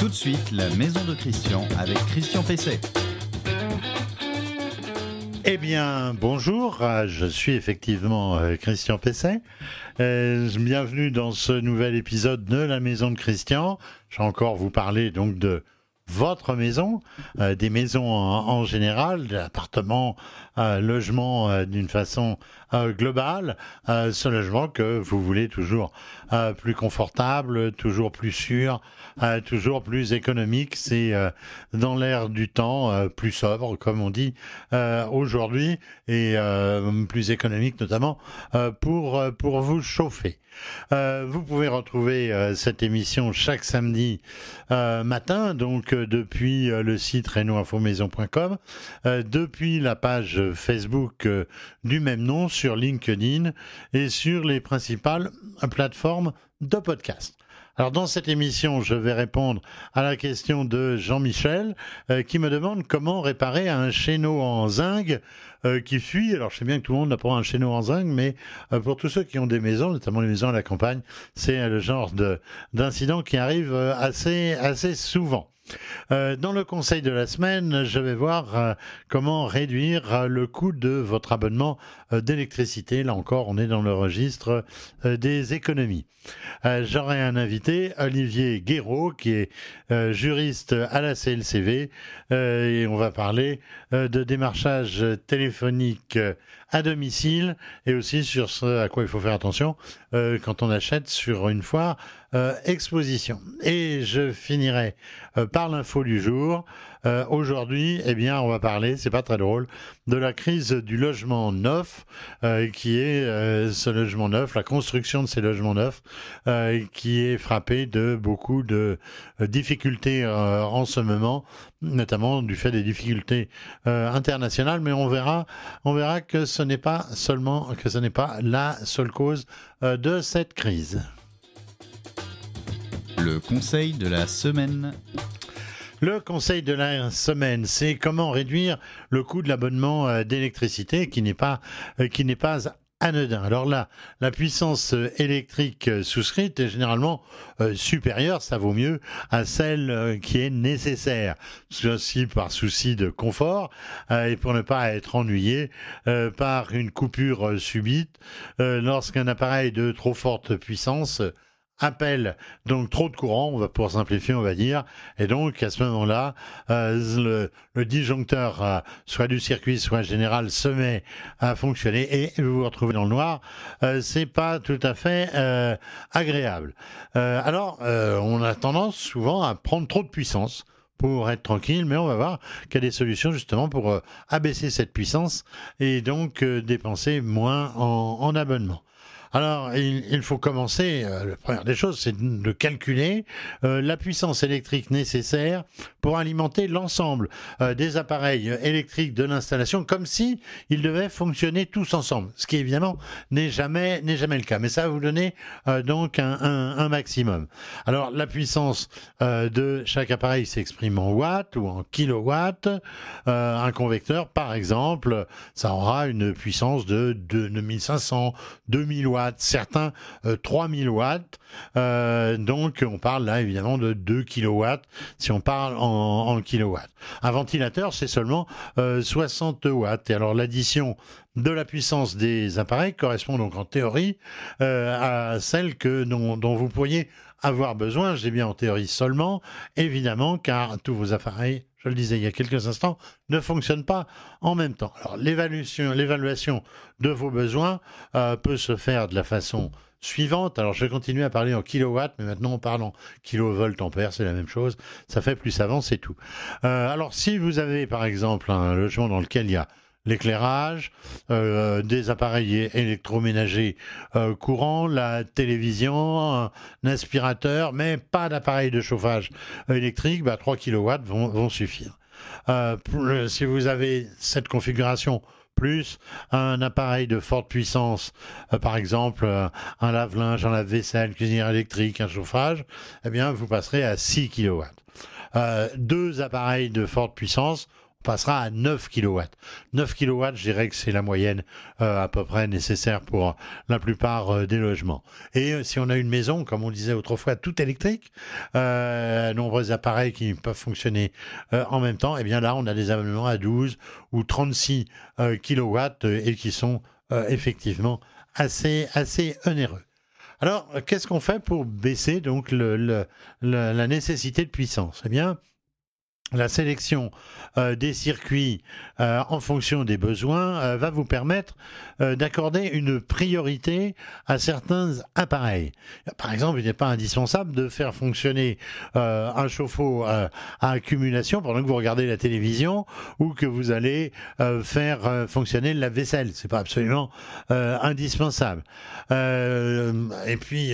Tout de suite, la maison de Christian avec Christian Pesset. Eh bien, bonjour, euh, je suis effectivement euh, Christian Pesset. Euh, bienvenue dans ce nouvel épisode de la maison de Christian. Je vais encore vous parler donc de votre maison, euh, des maisons en, en général, d'appartements, euh, logements euh, d'une façon globale, ce logement que vous voulez toujours plus confortable, toujours plus sûr, toujours plus économique. C'est dans l'air du temps, plus sobre, comme on dit aujourd'hui, et plus économique notamment pour, pour vous chauffer. Vous pouvez retrouver cette émission chaque samedi matin, donc depuis euh, le site renoinfomaison.com, euh, depuis la page Facebook euh, du même nom sur LinkedIn et sur les principales plateformes de podcast. Alors dans cette émission, je vais répondre à la question de Jean-Michel qui me demande comment réparer un chéneau en zinc qui fuit. Alors je sais bien que tout le monde n'a pas un chéneau en zinc, mais pour tous ceux qui ont des maisons, notamment les maisons à la campagne, c'est le genre de d'incident qui arrive assez assez souvent. Euh, dans le conseil de la semaine, je vais voir euh, comment réduire euh, le coût de votre abonnement d'électricité. Là encore, on est dans le registre euh, des économies. Euh, J'aurai un invité, Olivier Guéraud, qui est euh, juriste à la CLCV, euh, et on va parler euh, de démarchage téléphonique euh, à domicile et aussi sur ce à quoi il faut faire attention euh, quand on achète sur une foire euh, exposition. Et je finirai euh, par l'info du jour. Euh, Aujourd'hui, eh bien, on va parler, c'est pas très drôle, de la crise du logement neuf, euh, qui est euh, ce logement neuf, la construction de ces logements neufs, qui est frappé de beaucoup de difficultés en ce moment, notamment du fait des difficultés internationales. Mais on verra, on verra que ce n'est pas seulement, que ce n'est pas la seule cause de cette crise. Le conseil de la semaine. Le conseil de la semaine, c'est comment réduire le coût de l'abonnement euh, d'électricité qui n'est pas euh, qui n'est pas anodin. Alors là, la puissance euh, électrique souscrite est généralement supérieure, ça vaut mieux, à celle qui est nécessaire. Ceci par souci de confort et pour ne pas être ennuyé par une coupure subite lorsqu'un appareil de trop forte puissance appelle donc trop de courant, on va pour simplifier, on va dire, et donc à ce moment-là, euh, le, disjoncteur, euh, soit du circuit, soit général, se met à fonctionner et vous vous retrouvez dans le noir. Euh, c'est pas tout à fait euh, agréable. Alors, on a tendance souvent à prendre trop de puissance pour être tranquille, mais on va voir qu'il y a des solutions justement pour abaisser cette puissance et donc dépenser moins en, en abonnement. Alors, il, faut commencer, euh, la première des choses, c'est de calculer euh, la puissance électrique nécessaire pour alimenter l'ensemble euh, des appareils électriques de l'installation, comme si ils devaient fonctionner tous ensemble, ce qui évidemment n'est jamais jamais le cas. Mais ça va vous donner donc un, maximum. Alors, la puissance de chaque appareil s'exprime en watts ou en kilowatts. Un convecteur, par exemple, ça aura une puissance de, de 2500, 2000 watts, certains euh, 3000 watts. Euh, donc, on parle là évidemment de 2 kilowatts si on parle en, en kilowatts. Un ventilateur, c'est seulement euh, 60 watts. Et alors, l'addition de la puissance des appareils correspond donc en théorie euh, à celle dont, dont vous pourriez avoir besoin, dis bien en théorie seulement, évidemment, car tous vos appareils, je le disais il y a quelques instants, ne fonctionnent pas en même temps. Alors l'évaluation, de vos besoins euh, peut se faire de la façon suivante. Alors je vais continuer à parler en kilowatts, mais maintenant on parle en kilovolts ampères, c'est la même chose. Ça fait plus savant, c'est tout. Euh, alors si vous avez par exemple un logement dans lequel il y a l'éclairage, euh, des appareils électroménagers euh, courants, la télévision, un aspirateur, mais pas d'appareil de chauffage électrique, bah, 3 kW vont, suffire. Euh, si vous avez cette configuration plus un appareil de forte puissance, par exemple un lave-linge, un lave-vaisselle, cuisinière électrique, un chauffage, eh bien vous passerez à 6 kW. Deux appareils de forte puissance, passera à 9 kW. 9 kW, je dirais que c'est la moyenne euh, à peu près nécessaire pour la plupart euh, des logements. Et euh, si on a une maison, comme on disait autrefois, tout électrique, nombreux appareils qui peuvent fonctionner en même temps, et eh bien là, on a des abonnements à 12 ou 36 kW et qui sont effectivement assez, assez onéreux. Alors, qu'est-ce qu'on fait pour baisser donc le, la nécessité de puissance? Eh bien, la sélection euh, des circuits euh, en fonction des besoins euh, va vous permettre d'accorder une priorité à certains appareils. Par exemple, il n'est pas indispensable de faire fonctionner un chauffe-eau à accumulation pendant que vous regardez la télévision ou que vous allez faire fonctionner la vaisselle. C'est pas absolument indispensable. et puis,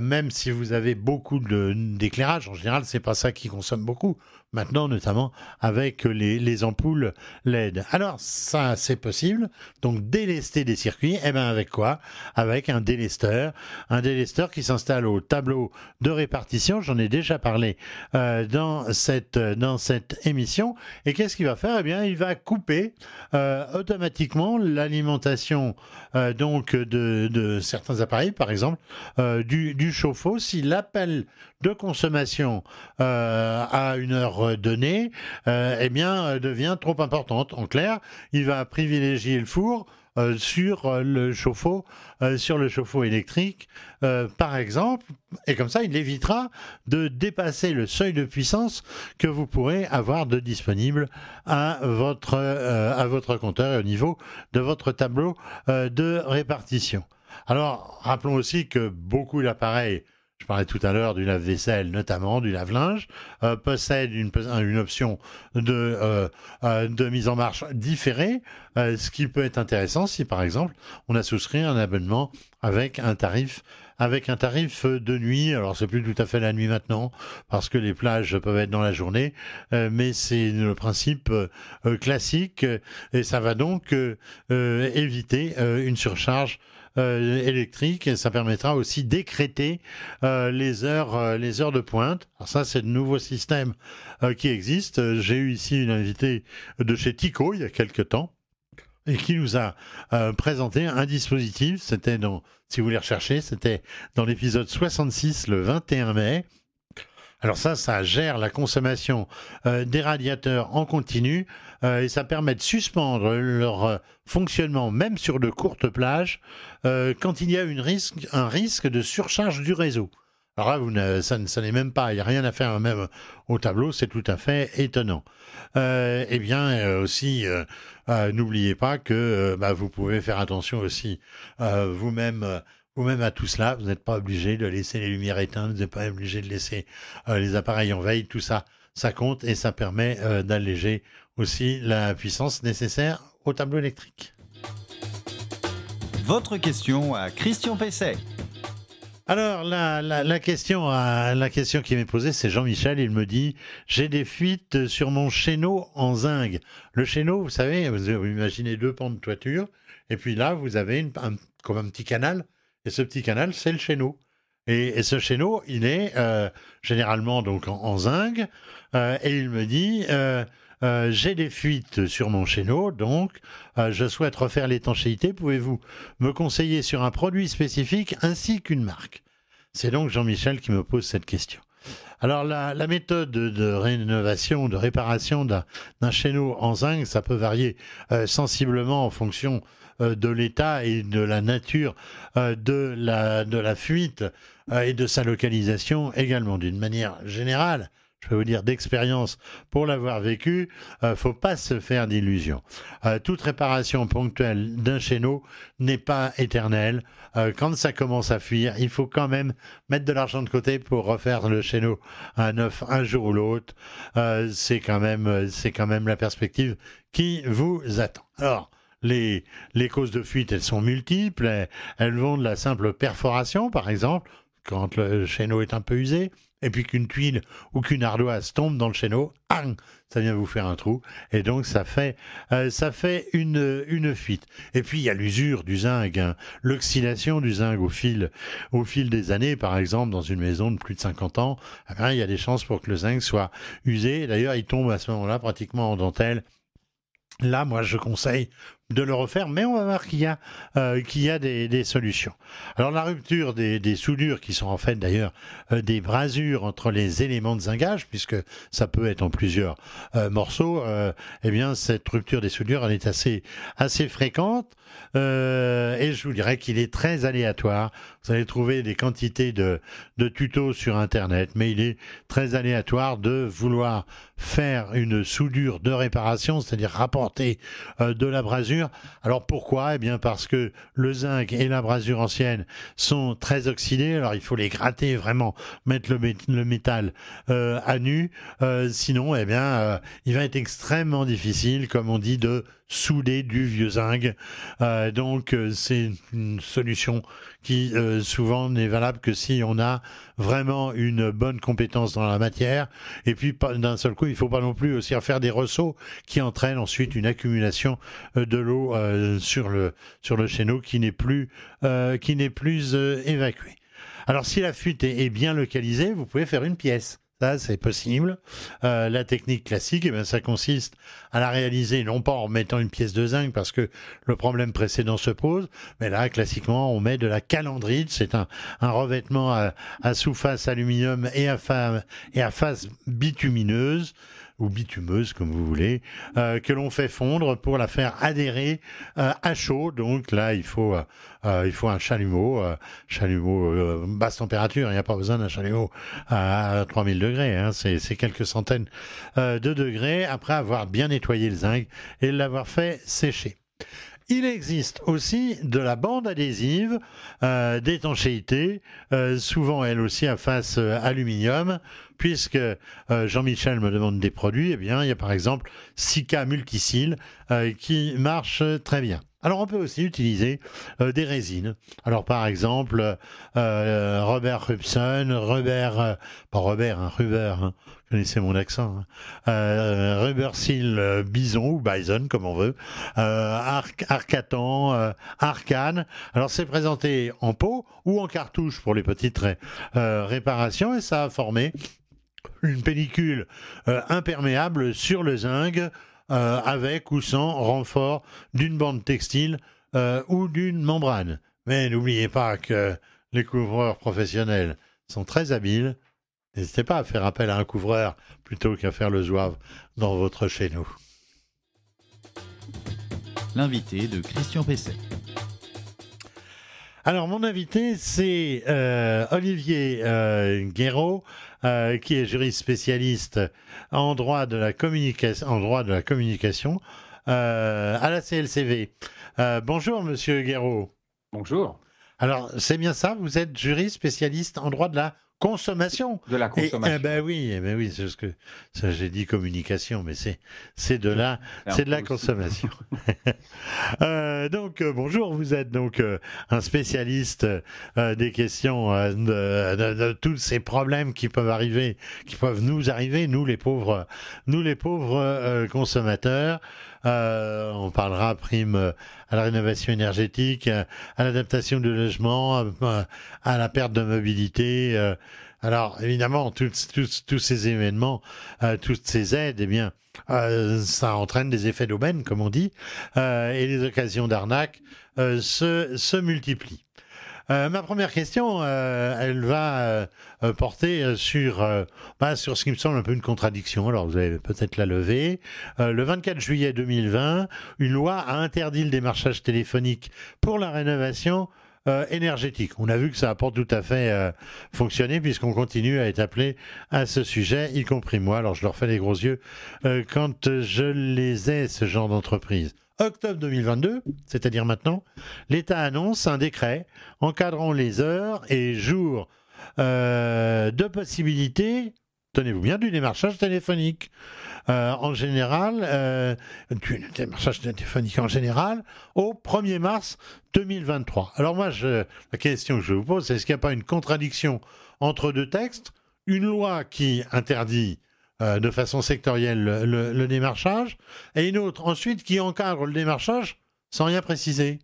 même si vous avez beaucoup d'éclairage, en général, c'est pas ça qui consomme beaucoup maintenant notamment avec les, ampoules LED. Alors ça c'est possible, donc délester des circuits, et eh bien avec quoi? Avec un délesteur, un délesteur qui s'installe au tableau de répartition, j'en ai déjà parlé euh, dans, cette, dans cette émission, et qu'est-ce qu'il va faire? Eh bien il va couper euh, automatiquement l'alimentation euh, donc de, certains appareils, par exemple du, du chauffe-eau, si l'appel de consommation à une heure euh, eh bien, euh, devient trop importante. En clair, il va privilégier le four euh, sur le chauffe-eau, sur le chauffe-eau électrique, par exemple, et comme ça, il évitera de dépasser le seuil de puissance que vous pourrez avoir de disponible à votre à votre compteur et au niveau de votre tableau de répartition. Alors, rappelons aussi que beaucoup d'appareils je parlais tout à l'heure du lave-vaisselle, notamment du lave-linge, euh, possède une, option de, euh, euh, de mise en marche différée, ce qui peut être intéressant si, par exemple, on a souscrit un abonnement avec un tarif avec un tarif de nuit. Alors c'est plus tout à fait la nuit maintenant parce que les plages peuvent être dans la journée, mais c'est le principe classique et ça va donc éviter une surcharge euh, électrique et ça permettra aussi d'écréter euh, les heures euh, les heures de pointe. Alors ça c'est de nouveaux systèmes qui existent. J'ai eu ici une invitée de chez Tico il y a quelque temps et qui nous a présenté un dispositif. C'était dans, si vous voulez rechercher, c'était dans l'épisode 66 le 21 mai. Alors ça, ça gère la consommation des radiateurs en continu euh, et ça permet de suspendre leur euh, fonctionnement même sur de courtes plages euh, quand il y a un risque de surcharge du réseau. Alors là, vous ça, n'est même pas, il n'y a rien à faire même au tableau, c'est tout à fait étonnant. eh bien, aussi, n'oubliez pas que bah, vous pouvez faire attention aussi vous-même vous-même à tout cela. Vous n'êtes pas obligé de laisser les lumières éteintes, vous n'êtes pas obligé de laisser les appareils en veille, tout ça, ça compte et ça permet d'alléger aussi la puissance nécessaire au tableau électrique. Votre question à Christian Pesset. Alors la, question la question qui m'est posée, c'est Jean-Michel. Il me dit j'ai des fuites sur mon chéneau en zinc. Le chéneau, vous savez, vous, imaginez deux pans de toiture, et puis là vous avez un, comme un petit canal, et ce petit canal c'est le chéneau. Et, ce chéneau, il est euh, généralement donc en, zinc, euh, et il me dit euh, j'ai des fuites sur mon chéneau, donc je souhaite refaire l'étanchéité. Pouvez-vous me conseiller sur un produit spécifique ainsi qu'une marque? C'est donc Jean-Michel qui me pose cette question. Alors la, méthode de rénovation, de réparation d'un chéneau en zinc, ça peut varier sensiblement en fonction de l'état et de la nature de, la, de la fuite et de sa localisation également. D'une manière générale, je peux vous dire d'expérience pour l'avoir vécu, ne euh, faut pas se faire d'illusions. Euh, toute réparation ponctuelle d'un chéneau n'est pas éternelle. Euh, quand ça commence à fuir, il faut quand même mettre de l'argent de côté pour refaire le chéneau à neuf un jour ou l'autre. c'est quand même, c'est quand même la perspective qui vous attend. Alors. Les, les causes de fuite, elles sont multiples. elles vont de la simple perforation, par exemple, quand le chéneau est un peu usé, et puis qu'une tuile ou qu'une ardoise tombe dans le chéneau, ça vient vous faire un trou, et donc ça fait, euh, ça fait une, une fuite. Et puis il y a l'usure du zinc, hein. l'oxydation du zinc au fil, au fil des années, par exemple dans une maison de plus de 50 ans, eh il y a des chances pour que le zinc soit usé. D'ailleurs, il tombe à ce moment-là pratiquement en dentelle. Là, moi, je conseille de le refaire, mais on va voir qu'il y a, euh, qu'il y a des, solutions. Alors la rupture des, des soudures, qui sont en fait d'ailleurs euh, des brasures entre les éléments de zingage, puisque ça peut être en plusieurs euh, morceaux, eh bien cette rupture des soudures, elle est assez, assez fréquente, et je vous dirais qu'il est très aléatoire. Vous allez trouver des quantités de, de tutos sur Internet, mais il est très aléatoire de vouloir faire une soudure de réparation, c'est-à-dire rapporter de la brasure alors pourquoi? Eh bien parce que le zinc et la brasure ancienne sont très oxydés. Alors il faut les gratter vraiment, mettre le, métal euh, à nu. Euh, sinon, eh bien, euh, il va être extrêmement difficile, comme on dit, de souder du vieux zinc. Euh, donc euh, c'est une solution qui euh, souvent n'est valable que si on a vraiment une bonne compétence dans la matière. Et puis d'un seul coup, il ne faut pas non plus aussi faire des ressauts qui entraînent ensuite une accumulation de l'eau sur le sur le chéneau qui n'est plus qui n'est plus évacué. Alors si la fuite est bien localisée, vous pouvez faire une pièce. Ça, c'est possible. Euh, la technique classique, eh bien, ça consiste à la réaliser non pas en mettant une pièce de zinc parce que le problème précédent se pose, mais là, classiquement, on met de la calandrite. C'est un, revêtement à, à sous-face aluminium et à face bitumineuse ou bitumeuse, comme vous voulez, euh, que l'on fait fondre pour la faire adhérer euh, à chaud. Donc là, il faut, euh, un chalumeau, chalumeau basse température. Il n'y a pas besoin d'un chalumeau à 3000 degrés. Hein, C'est quelques centaines de degrés après avoir bien nettoyé le zinc et l'avoir fait sécher. Il existe aussi de la bande adhésive euh, d'étanchéité, euh, souvent elle aussi à face euh, aluminium, puisque Jean-Michel me demande des produits, eh bien il y a par exemple Sika Multicil qui marche très bien. Alors on peut aussi utiliser des résines. Alors par exemple Robert Rubson, Robert, pas Robert, hein, Ruber, hein, connaissez mon accent, hein. euh, Seal euh, Bison ou Bison comme on veut, euh, Arcatan, euh, Arcane. Alors c'est présenté en pot ou en cartouche pour les petites réparations et ça a formé une pellicule imperméable sur le zinc avec ou sans renfort d'une bande textile ou d'une membrane. Mais n'oubliez pas que les couvreurs professionnels sont très habiles N'hésitez pas à faire appel à un couvreur plutôt qu'à faire le zouave dans votre chez nous. L'invité de Christian Pesset. Alors, mon invité, c'est euh, Olivier euh, Guéraud, euh, qui est juriste spécialiste en droit de la communication, en droit de la communication à la CLCV. bonjour, monsieur Guéraud. Bonjour. Alors, c'est bien ça, vous êtes juriste spécialiste en droit de la consommation. De la consommation. Eh ben oui, eh ben oui, c'est ce que ça j'ai dit communication, mais c'est c'est de la c'est de la consommation. euh, donc euh, bonjour, vous êtes donc euh, un spécialiste des questions de, de, de, tous ces problèmes qui peuvent arriver, qui peuvent nous arriver, nous les pauvres, nous les pauvres consommateurs. On parlera prime à la rénovation énergétique, à l'adaptation du logement, à la perte de mobilité. Alors évidemment, tous ces événements, euh, toutes ces aides, eh bien, euh, ça entraîne des effets d'aubaine, comme on dit, euh, et les occasions d'arnaque se multiplient. Ma première question, elle va porter sur, bah, sur ce qui me semble un peu une contradiction. Alors, vous allez peut-être la lever. le 24 juillet 2020, une loi a interdit le démarchage téléphonique pour la rénovation euh, énergétique. On a vu que ça n'a pas tout à fait euh, fonctionné puisqu'on continue à être appelé à ce sujet, y compris moi. Alors je leur fais des gros yeux euh, quand je les ai, ce genre d'entreprise. Octobre 2022, c'est-à-dire maintenant, l'État annonce un décret encadrant les heures et jours de possibilité tenez-vous bien, du démarchage téléphonique. Euh, en général, euh, du démarchage téléphonique en général, au 1er mars 2023. Alors moi, la question que je vous pose, c'est est-ce qu'il n'y a pas une contradiction entre deux textes? Une loi qui interdit euh, de façon sectorielle le, le, démarchage, et une autre ensuite qui encadre le démarchage sans rien préciser.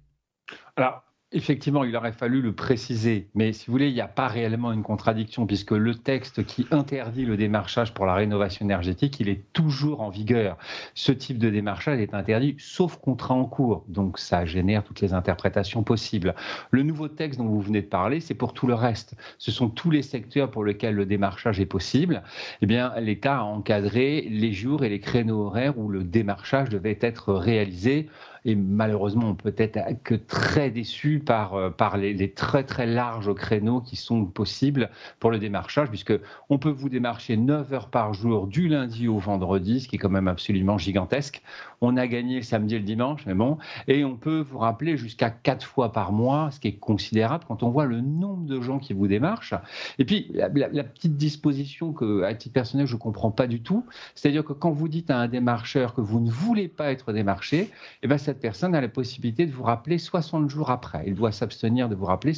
Alors, Effectivement, il aurait fallu le préciser, mais si vous voulez, il n'y a pas réellement une contradiction puisque le texte qui interdit le démarchage pour la rénovation énergétique, il est toujours en vigueur. Ce type de démarchage est interdit sauf contrat en cours, donc ça génère toutes les interprétations possibles. Le nouveau texte dont vous venez de parler, c'est pour tout le reste. Ce sont tous les secteurs pour lesquels le démarchage est possible. Eh bien, l'État a encadré les jours et les créneaux horaires où le démarchage devait être réalisé et malheureusement, peut être que très déçu par, euh, les, très très larges créneaux qui sont possibles pour le démarchage, puisque on peut vous démarcher 9 heures par jour du lundi au vendredi, ce qui est quand même absolument gigantesque. On a gagné le samedi et le dimanche, mais bon, et on peut vous rappeler jusqu'à 4 fois par mois, ce qui est considérable quand on voit le nombre de gens qui vous démarchent. Et puis, la, petite disposition que, à titre personnel, je ne comprends pas du tout, c'est-à-dire que quand vous dites à un démarcheur que vous ne voulez pas être démarché, eh ben, cette personne a la possibilité de vous rappeler 60 jours après. Il doit s'abstenir de vous rappeler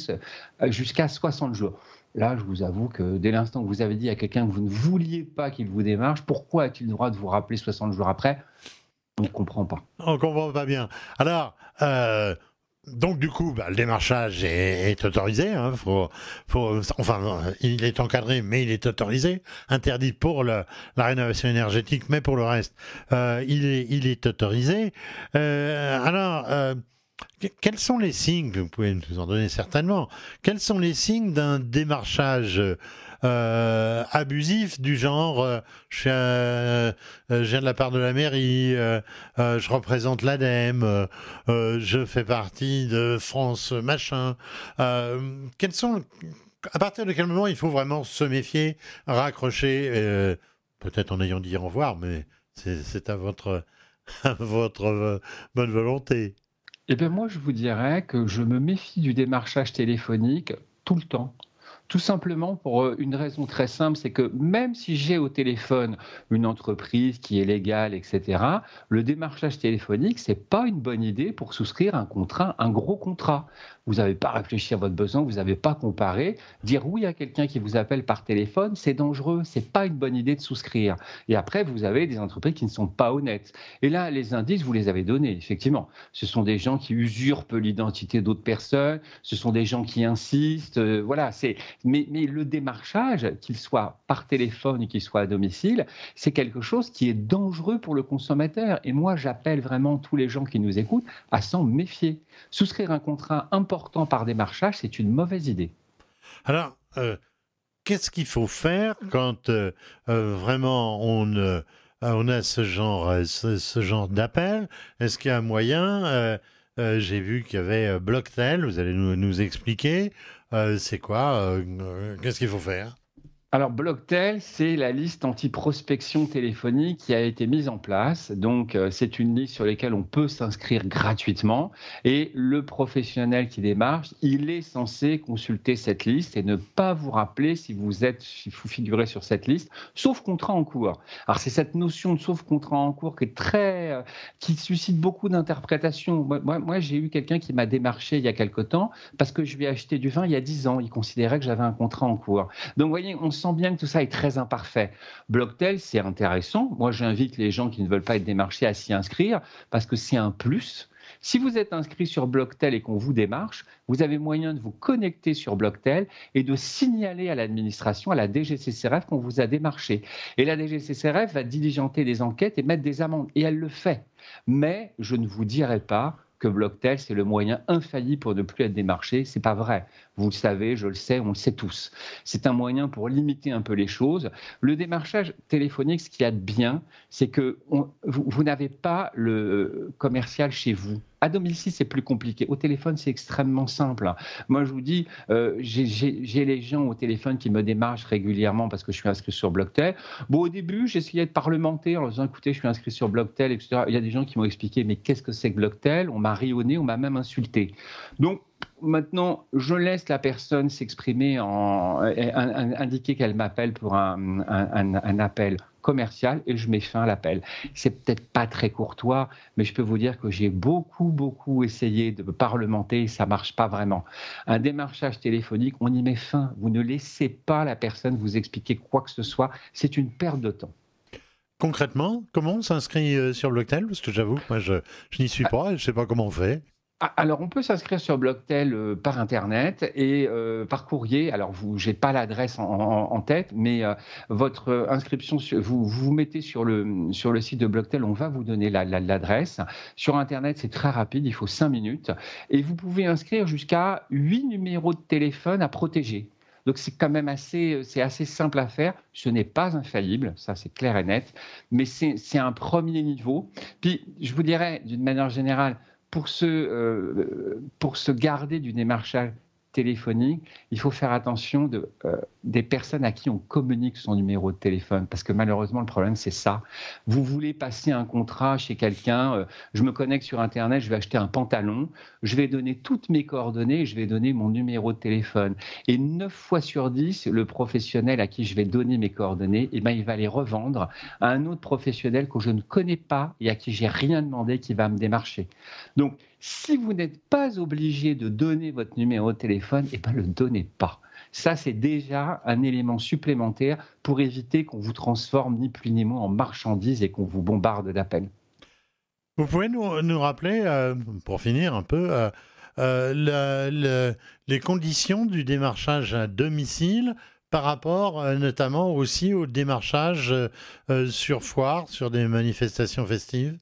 jusqu'à 60 jours. Là, je vous avoue que dès l'instant que vous avez dit à quelqu'un que vous ne vouliez pas qu'il vous démarche, pourquoi a-t-il le droit de vous rappeler 60 jours après? On ne comprend pas. On ne comprend pas bien. Alors, euh, donc du coup, bah, le démarchage est, autorisé. Hein, faut, faut, enfin, il est encadré, mais il est autorisé. Interdit pour la rénovation énergétique, mais pour le reste, euh, il, est, il est autorisé. Euh, alors, euh, quels sont les signes Vous pouvez nous en donner certainement. Quels sont les signes d'un démarchage euh, abusif du genre euh, euh, je, viens de la part de la mairie, je représente l'ADEME, je fais partie de France machin. quels sont à partir de quel moment il faut vraiment se méfier, raccrocher, peut-être en ayant dit au revoir, mais c'est à votre, à votre bonne volonté. Eh bien, moi, je vous dirais que je me méfie du démarchage téléphonique tout le temps. Tout simplement pour euh, une raison très simple, c'est que même si j'ai au téléphone une entreprise qui est légale, etc., le démarchage téléphonique, c'est pas une bonne idée pour souscrire un contrat, un gros contrat vous n'avez pas réfléchi à votre besoin, vous n'avez pas comparé. Dire oui à quelqu'un qui vous appelle par téléphone, c'est dangereux, c'est pas une bonne idée de souscrire. Et après, vous avez des entreprises qui ne sont pas honnêtes. Et là, les indices, vous les avez donnés, effectivement. Ce sont des gens qui usurpent l'identité d'autres personnes, ce sont des gens qui insistent, euh, voilà. Mais, le démarchage, qu'il soit par téléphone ou qu'il soit à domicile, c'est quelque chose qui est dangereux pour le consommateur. Et moi, j'appelle vraiment tous les gens qui nous écoutent à s'en méfier. Souscrire un contrat important par démarchage, c'est une mauvaise idée. Alors, euh, qu'est-ce qu'il faut faire quand euh, euh, vraiment on, a ce genre, ce, genre d'appel? Est-ce qu'il y a un moyen J'ai vu qu'il y avait Blocktel, vous allez nous expliquer. c'est quoi Qu'est-ce qu'il faut faire? Alors, Blocktel, c'est la liste anti-prospection téléphonique qui a été mise en place. Donc, euh, c'est une liste sur laquelle on peut s'inscrire gratuitement. Et le professionnel qui démarche, il est censé consulter cette liste et ne pas vous rappeler si vous êtes, si vous figurez sur cette liste, sauf contrat en cours. Alors, c'est cette notion de sauf contrat en cours qui est très, euh, qui suscite beaucoup d'interprétations. Moi, j'ai eu quelqu'un qui m'a démarché il y a quelque temps parce que je lui ai acheté du vin il y a 10 ans. Il considérait que j'avais un contrat en cours. Donc, vous voyez, on sent bien que tout ça est très imparfait. Blocktel, c'est intéressant. Moi, j'invite les gens qui ne veulent pas être démarchés à s'y inscrire parce que c'est un plus. Si vous êtes inscrit sur Blocktel et qu'on vous démarche, vous avez moyen de vous connecter sur Blocktel et de signaler à l'administration, à la DGCCRF qu'on vous a démarché. Et la DGCCRF va diligenter des enquêtes et mettre des amendes. Et elle le fait. Mais je ne vous dirai pas que Blocktel, c'est le moyen infaillible pour ne plus être démarché. C'est pas vrai. Vous le savez, je le sais, on le sait tous. C'est un moyen pour limiter un peu les choses. Le démarchage téléphonique, ce qu'il y a de bien, c'est que vous, n'avez pas le commercial chez vous. À domicile, c'est plus compliqué. Au téléphone, c'est extrêmement simple. Moi, je vous dis, euh, j'ai les gens au téléphone qui me démarchent régulièrement parce que je suis inscrit sur Blocktel. Bon, au début, j'essayais de parlementer en disant, écoutez, je suis inscrit sur Blocktel, etc. Il y a des gens qui m'ont expliqué, mais qu'est-ce que c'est que Blocktel? On m'a rionné, on m'a même insulté. Donc, Maintenant, je laisse la personne s'exprimer, en, indiquer qu'elle m'appelle pour un, un, appel commercial et je mets fin à l'appel. C'est peut-être pas très courtois, mais je peux vous dire que j'ai beaucoup, beaucoup essayé de parlementer et ça marche pas vraiment. Un démarchage téléphonique, on y met fin. Vous ne laissez pas la personne vous expliquer quoi que ce soit. C'est une perte de temps. Concrètement, comment on s'inscrit euh, sur Blocktel? Parce que j'avoue, moi, je, je n'y suis ah. pas et je ne sais pas comment on fait. Ah, alors, on peut s'inscrire sur Blocktel euh, par Internet et euh, par courrier. Alors, vous, j'ai pas l'adresse en, tête, mais euh, votre inscription, vous, vous mettez sur le, sur le site de Blocktel, on va vous donner l'adresse. sur Internet, c'est très rapide, il faut 5 minutes. Et vous pouvez inscrire jusqu'à 8 numéros de téléphone à protéger. Donc c'est quand même assez, c'est assez simple à faire. Ce n'est pas infaillible, ça c'est clair et net, mais c'est un premier niveau. Puis je vous dirais d'une manière générale, pour se, euh, pour se garder du démarchage téléphonique, il faut faire attention euh, des personnes à qui on communique son numéro de téléphone, parce que malheureusement, le problème, c'est ça. Vous voulez passer un contrat chez quelqu'un, euh, je me connecte sur Internet, je vais acheter un pantalon, je vais donner toutes mes coordonnées, je vais donner mon numéro de téléphone. Et 9 fois sur 10, le professionnel à qui je vais donner mes coordonnées, eh ben, il va les revendre à un autre professionnel que je ne connais pas et à qui j'ai rien demandé qui va me démarcher. Donc, si vous n'êtes pas obligé de donner votre numéro de téléphone, eh ben, le donnez pas. Ça, c'est déjà un élément supplémentaire pour éviter qu'on vous transforme ni plus ni moins en marchandise et qu'on vous bombarde d'appels. Vous pouvez nous, rappeler, euh, pour finir un peu, euh, euh, les conditions du démarchage à domicile par rapport notamment aussi au démarchage sur foire, sur des manifestations festives?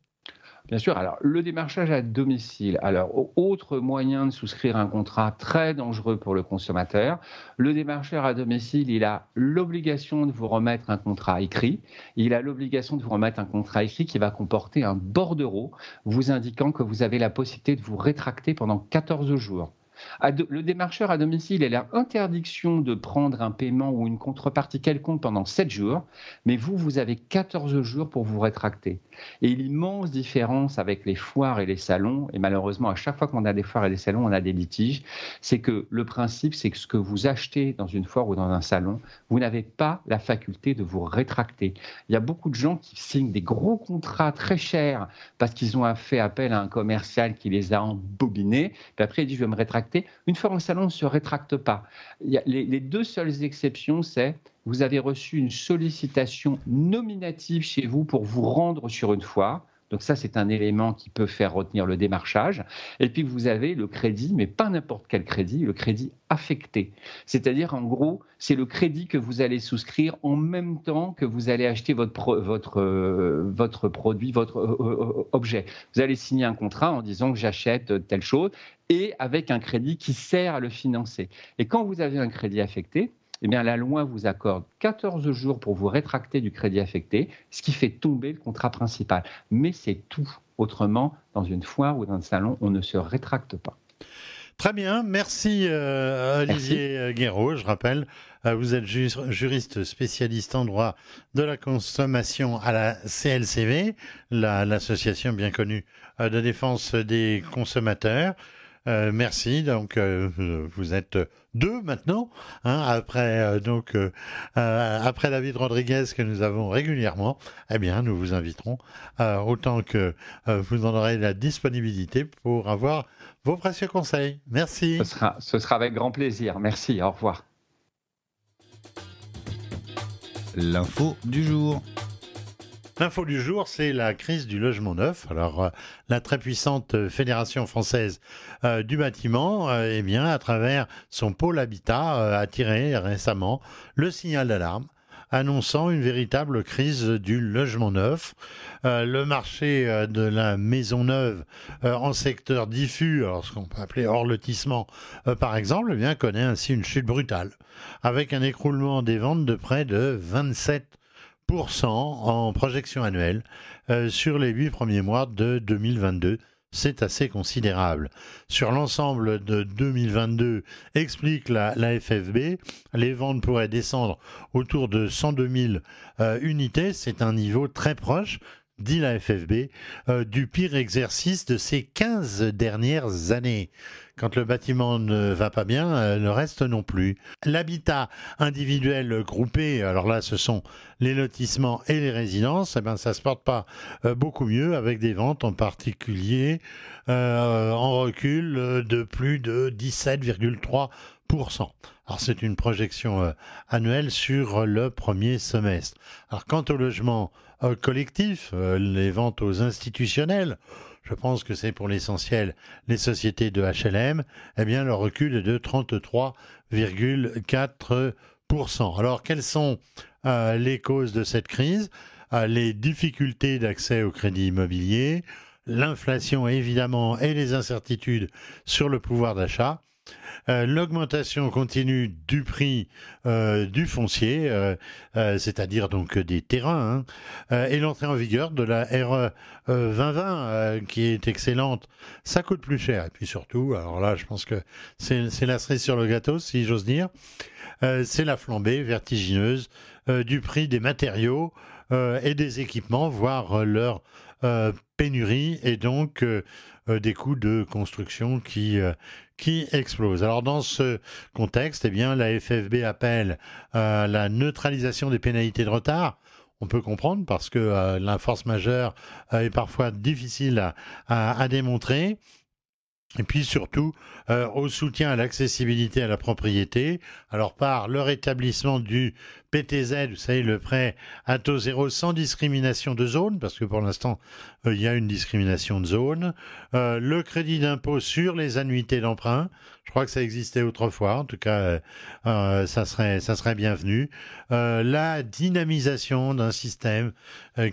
Bien sûr. Alors, le démarchage à domicile. Alors, autre moyen de souscrire un contrat très dangereux pour le consommateur. Le démarcheur à domicile, il a l'obligation de vous remettre un contrat écrit. Il a l'obligation de vous remettre un contrat écrit qui va comporter un bordereau vous indiquant que vous avez la possibilité de vous rétracter pendant 14 jours. Le démarcheur à domicile, il a interdiction de prendre un paiement ou une contrepartie quelconque pendant 7 jours, mais vous, vous avez 14 jours pour vous rétracter. Et l'immense différence avec les foires et les salons, et malheureusement, à chaque fois qu'on a des foires et des salons, on a des litiges, c'est que le principe, c'est que ce que vous achetez dans une foire ou dans un salon, vous n'avez pas la faculté de vous rétracter. Il y a beaucoup de gens qui signent des gros contrats très chers parce qu'ils ont fait appel à un commercial qui les a embobinés, puis après il dit je vais me rétracter. Une fois en salon, on ne se rétracte pas. les deux seules exceptions, c'est vous avez reçu une sollicitation nominative chez vous pour vous rendre sur une foire. Donc ça, c'est un élément qui peut faire retenir le démarchage. Et puis vous avez le crédit, mais pas n'importe quel crédit, le crédit affecté. C'est-à-dire, en gros, c'est le crédit que vous allez souscrire en même temps que vous allez acheter votre, votre, euh, votre produit, votre euh, euh, objet. Vous allez signer un contrat en disant que j'achète telle chose et avec un crédit qui sert à le financer. Et quand vous avez un crédit affecté, eh bien, la loi vous accorde 14 jours pour vous rétracter du crédit affecté, ce qui fait tomber le contrat principal. Mais c'est tout. Autrement, dans une foire ou dans un salon, on ne se rétracte pas. Très bien, merci euh, Olivier euh, Guéraud. Je rappelle, euh, vous êtes juriste spécialiste en droit de la consommation à la CLCV, l'association bien connue de défense des consommateurs. Euh, merci. Donc, euh, vous êtes deux maintenant, hein, après euh, donc après David Rodriguez que nous avons régulièrement. Eh bien, nous vous inviterons autant que vous en aurez la disponibilité pour avoir vos précieux conseils. Merci. Ce sera, ce sera avec grand plaisir. Merci. Au revoir. L'info du jour. L'info du jour, c'est la crise du logement neuf. Alors, euh, la très puissante Fédération française euh, du bâtiment, euh, eh bien, à travers son pôle habitat, a tiré récemment le signal d'alarme annonçant une véritable crise du logement neuf. le marché de la maison neuve en secteur diffus, alors ce qu'on peut appeler hors lotissement par exemple, eh bien, connaît ainsi une chute brutale, avec un écroulement des ventes de près de 27 en projection annuelle euh, sur les huit premiers mois de 2022. C'est assez considérable. Sur l'ensemble de 2022, explique la, FFB, les ventes pourraient descendre autour de 102 000 euh, unités. C'est un niveau très proche dit la FFB, euh, du pire exercice de ces 15 dernières années. Quand le bâtiment ne va pas bien, euh, le reste non plus. L'habitat individuel groupé, alors là ce sont les lotissements et les résidences, eh ben, ça se porte pas euh, beaucoup mieux avec des ventes en particulier en recul de plus de 17,3%. Alors c'est une projection annuelle sur le premier semestre. Alors quant au logement euh, collectif, euh, les ventes aux institutionnels, je pense que c'est pour l'essentiel les sociétés de HLM, eh bien le recul est de 33,4%. Alors quelles sont euh, les causes de cette crise? Les difficultés d'accès au crédit immobilier, l'inflation évidemment et les incertitudes sur le pouvoir d'achat. Euh, l'augmentation continue du prix euh, du foncier, euh, c'est-à-dire donc des terrains, hein, et l'entrée en vigueur de la RE 2020 qui est excellente, ça coûte plus cher. Et puis surtout, alors là, je pense que c'est la cerise sur le gâteau, si j'ose dire, c'est la flambée vertigineuse du prix des matériaux et des équipements, voire leur pénurie. Et donc des coûts de construction qui, qui explose. Alors dans ce contexte, eh bien, la FFB appelle à la neutralisation des pénalités de retard. On peut comprendre parce que euh, la force majeure euh, est parfois difficile à, démontrer. Et puis surtout euh, au soutien à l'accessibilité à la propriété, alors par le rétablissement du PTZ, vous savez, le prêt à taux zéro sans discrimination de zone, parce que pour l'instant, euh, il y a une discrimination de zone. Euh, le crédit d'impôt sur les annuités d'emprunt, je crois que ça existait autrefois, en tout cas, ça, serait, ça serait bienvenu. la dynamisation d'un système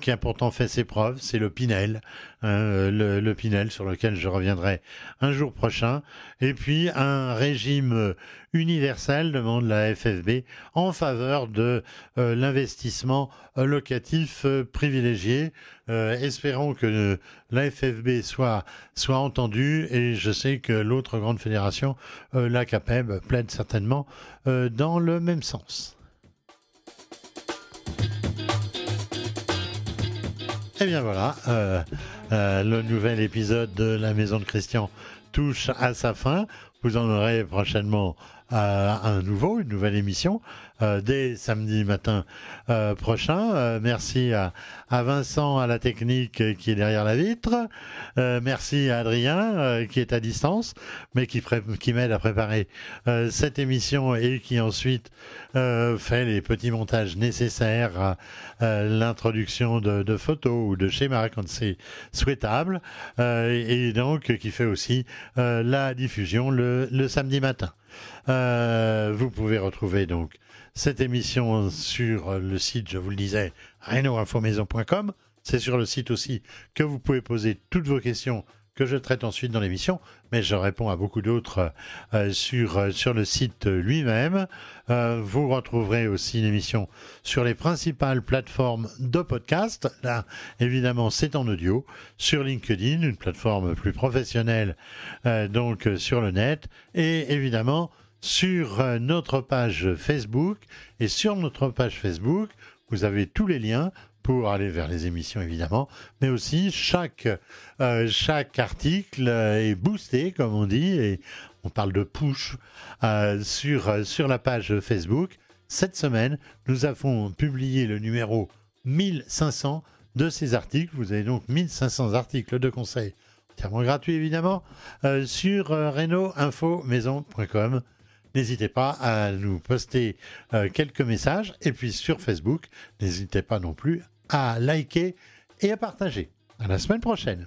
qui a pourtant fait ses preuves, c'est le Pinel, hein, le Pinel sur lequel je reviendrai un jour prochain. Et puis un régime universel, demande la FFB, en faveur de euh, l'investissement euh, locatif euh, privilégié. espérons que la FFB soit, soit entendue et je sais que l'autre grande fédération, la CAPEB, plaide certainement dans le même sens. Et eh bien voilà, le nouvel épisode de la Maison de Christian touche à sa fin. Vous en aurez prochainement un nouveau, une nouvelle émission euh, dès samedi matin euh, prochain. Euh, merci à, Vincent à la technique qui est derrière la vitre. merci à Adrien qui est à distance, mais qui, qui m'aide à préparer cette émission et qui ensuite fait les petits montages nécessaires à l'introduction de, photos ou de schémas quand c'est souhaitable, et donc qui fait aussi la diffusion le samedi matin. Euh, vous pouvez retrouver donc cette émission sur le site, je vous le disais, reno-infomaison.com. C'est sur le site aussi que vous pouvez poser toutes vos questions que je traite ensuite dans l'émission, mais je réponds à beaucoup d'autres euh, sur, euh, sur le site lui-même. vous retrouverez aussi l'émission sur les principales plateformes de podcast. Là, évidemment, c'est en audio. Sur LinkedIn, une plateforme plus professionnelle, donc sur le net. Et évidemment, sur euh, notre page Facebook. Et sur notre page Facebook, vous avez tous les liens pour aller vers les émissions évidemment, mais aussi chaque, euh, chaque article est boosté, comme on dit, et on parle de push euh, sur, sur la page Facebook. Cette semaine, nous avons publié le numéro 1500 de ces articles. Vous avez donc 1500 articles de conseils entièrement gratuits évidemment sur reno-info-maison.com. N'hésitez pas à nous poster euh, quelques messages. Et puis sur Facebook, n'hésitez pas non plus à liker et à partager. À la semaine prochaine.